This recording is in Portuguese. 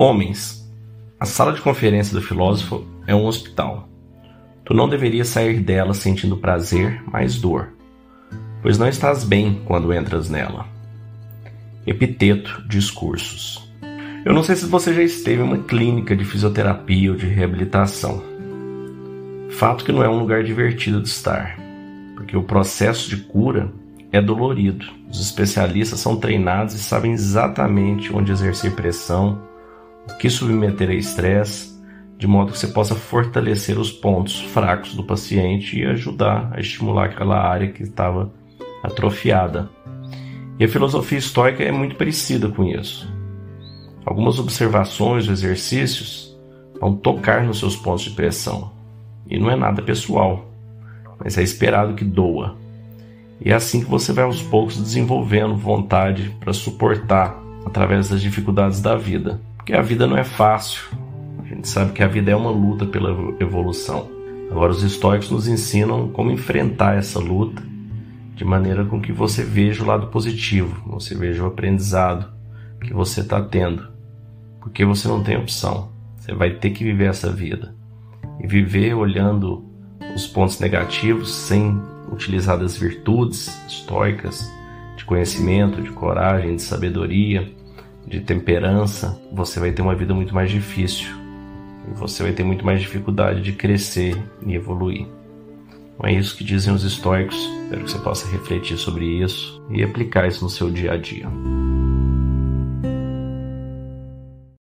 Homens, a sala de conferência do filósofo é um hospital. Tu não deverias sair dela sentindo prazer, mas dor, pois não estás bem quando entras nela. Epiteto Discursos Eu não sei se você já esteve em uma clínica de fisioterapia ou de reabilitação. Fato que não é um lugar divertido de estar, porque o processo de cura é dolorido. Os especialistas são treinados e sabem exatamente onde exercer pressão, que submeter a estresse, de modo que você possa fortalecer os pontos fracos do paciente e ajudar a estimular aquela área que estava atrofiada. E a filosofia estoica é muito parecida com isso. Algumas observações ou exercícios vão tocar nos seus pontos de pressão. E não é nada pessoal, mas é esperado que doa. E é assim que você vai aos poucos desenvolvendo vontade para suportar através das dificuldades da vida. Porque a vida não é fácil. A gente sabe que a vida é uma luta pela evolução. Agora, os estoicos nos ensinam como enfrentar essa luta de maneira com que você veja o lado positivo, você veja o aprendizado que você está tendo. Porque você não tem opção. Você vai ter que viver essa vida. E viver olhando os pontos negativos sem utilizar das virtudes estoicas de conhecimento, de coragem, de sabedoria, de temperança, você vai ter uma vida muito mais difícil. E você vai ter muito mais dificuldade de crescer e evoluir. Não é isso que dizem os estoicos. Espero que você possa refletir sobre isso e aplicar isso no seu dia a dia.